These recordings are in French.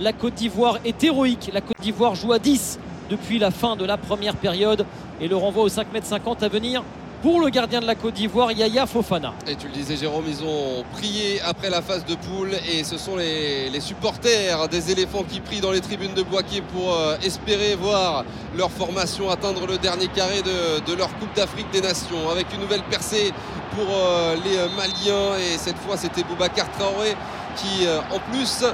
La Côte d'Ivoire est héroïque. La Côte d'Ivoire joue à 10 depuis la fin de la première période. Et le renvoi aux 5m50 à venir pour le gardien de la Côte d'Ivoire, Yaya Fofana. Et tu le disais Jérôme, ils ont prié après la phase de poule et ce sont les, supporters des éléphants qui prient dans les tribunes de Boaké pour euh, espérer voir leur formation atteindre le dernier carré de, leur Coupe d'Afrique des Nations avec une nouvelle percée pour euh, les Maliens et cette fois c'était Boubacar Traoré qui euh, en plus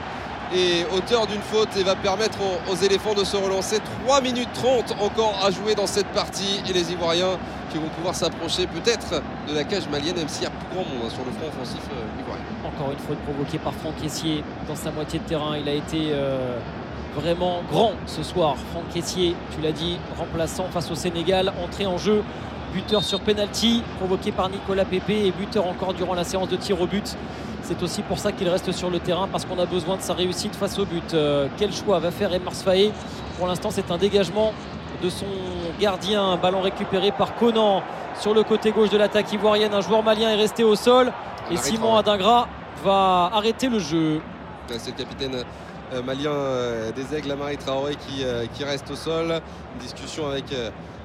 et auteur d'une faute et va permettre aux, éléphants de se relancer 3 minutes 30 encore à jouer dans cette partie et les Ivoiriens qui vont pouvoir s'approcher peut-être de la cage malienne même s'il y a grand monde hein, sur le front offensif euh, ivoirien. Encore une faute provoquée par Franck Caissier dans sa moitié de terrain. Il a été euh, vraiment grand ce soir. Franck Caissier, tu l'as dit, remplaçant face au Sénégal, entré en jeu buteur sur penalty provoqué par Nicolas Pépé et buteur encore durant la séance de tir au but. C'est aussi pour ça qu'il reste sur le terrain parce qu'on a besoin de sa réussite face au but. Euh, quel choix va faire Emars Faé Pour l'instant, c'est un dégagement de son gardien. Ballon récupéré par Conan sur le côté gauche de l'attaque ivoirienne. Un joueur malien est resté au sol et Simon Adingra va arrêter le jeu. C'est le capitaine euh, malien euh, des Aigles, Amari Traoré, qui, qui reste au sol. Une discussion avec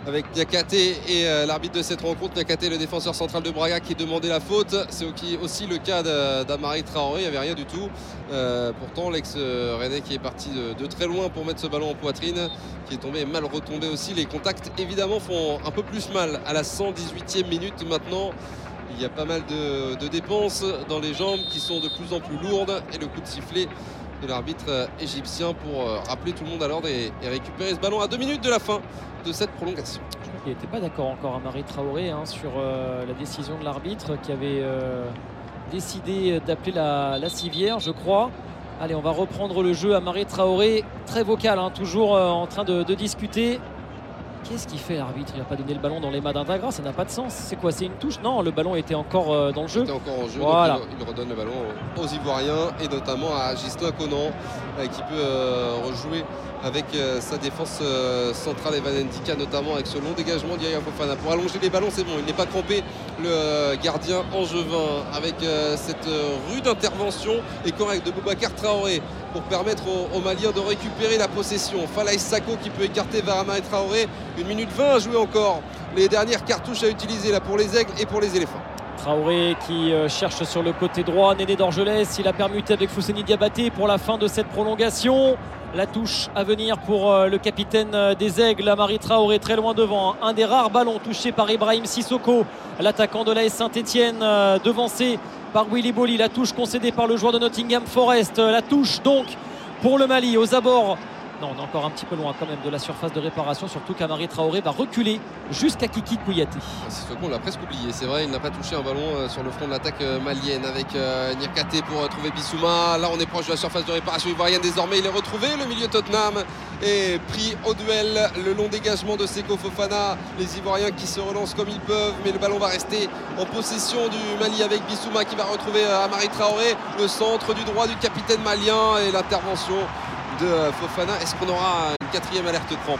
avec et euh, l'arbitre de cette rencontre. Diakate, le défenseur central de Braga, qui demandait la faute. C'est aussi le cas d'Amari Traoré, il n'y avait rien du tout. Euh, pourtant, l'ex-René qui est parti de, très loin pour mettre ce ballon en poitrine, qui est tombé mal retombé aussi. Les contacts, évidemment, font un peu plus mal à la 118e minute maintenant. Il y a pas mal de, dépenses dans les jambes qui sont de plus en plus lourdes et le coup de sifflet de l'arbitre euh, égyptien pour euh, rappeler tout le monde à l'ordre et, récupérer ce ballon à deux minutes de la fin de cette prolongation. Il n'était pas d'accord encore à Marie Traoré hein, sur euh, la décision de l'arbitre qui avait décidé d'appeler la, civière, je crois. Allez, on va reprendre le jeu à Marie Traoré, très vocal, hein, toujours en train de discuter. Qu'est-ce qu'il fait l'arbitre? Il n'a pas donné le ballon dans les mains d'Intagra, ça n'a pas de sens. C'est quoi? C'est une touche? Non, le ballon était encore euh, dans le jeu. Il était encore en jeu, voilà. il, redonne le ballon aux Ivoiriens et notamment à Gislain Conan euh, qui peut euh, rejouer avec sa défense centrale Evan Ndika notamment avec ce long dégagement d'Yaya Fofana. Pour allonger les ballons, c'est bon, il n'est pas crampé le gardien angevin avec cette rude intervention et correcte de Boubacar Traoré pour permettre aux, Maliens de récupérer la possession. Falaïs Sako qui peut écarter Varama et Traoré. Une minute 20 à jouer encore. Les dernières cartouches à utiliser là pour les aigles et pour les éléphants. Traoré qui euh, cherche sur le côté droit. Néné d'Orgelès, il a permuté avec Fousseni Diabaté pour la fin de cette prolongation. La touche à venir pour euh, le capitaine euh, des Aigles, Marie Traoré, très loin devant. Un des rares ballons touchés par Ibrahim Sissoko, l'attaquant de l'AS Saint-Etienne, devancé par Willy Bolly. La touche concédée par le joueur de Nottingham Forest. La touche donc pour le Mali aux abords non, on est encore un petit peu loin quand même de la surface de réparation, surtout qu'Amari Traoré va reculer jusqu'à Kiki Kouyaté. C'est qu'on l'a presque oublié, c'est vrai, il n'a pas touché un ballon euh, sur le front de l'attaque euh, malienne avec euh, Nirkate pour trouver Bissouma. Là, on est proche de la surface de réparation ivoirienne désormais. Il est retrouvé, le milieu Tottenham est pris au duel. Le long dégagement de Seko Fofana, les Ivoiriens qui se relancent comme ils peuvent, mais le ballon va rester en possession du Mali avec Bissouma qui va retrouver Amari Traoré, le centre du droit du capitaine malien et l'intervention de Fofana. Est-ce qu'on aura une quatrième alerte crampe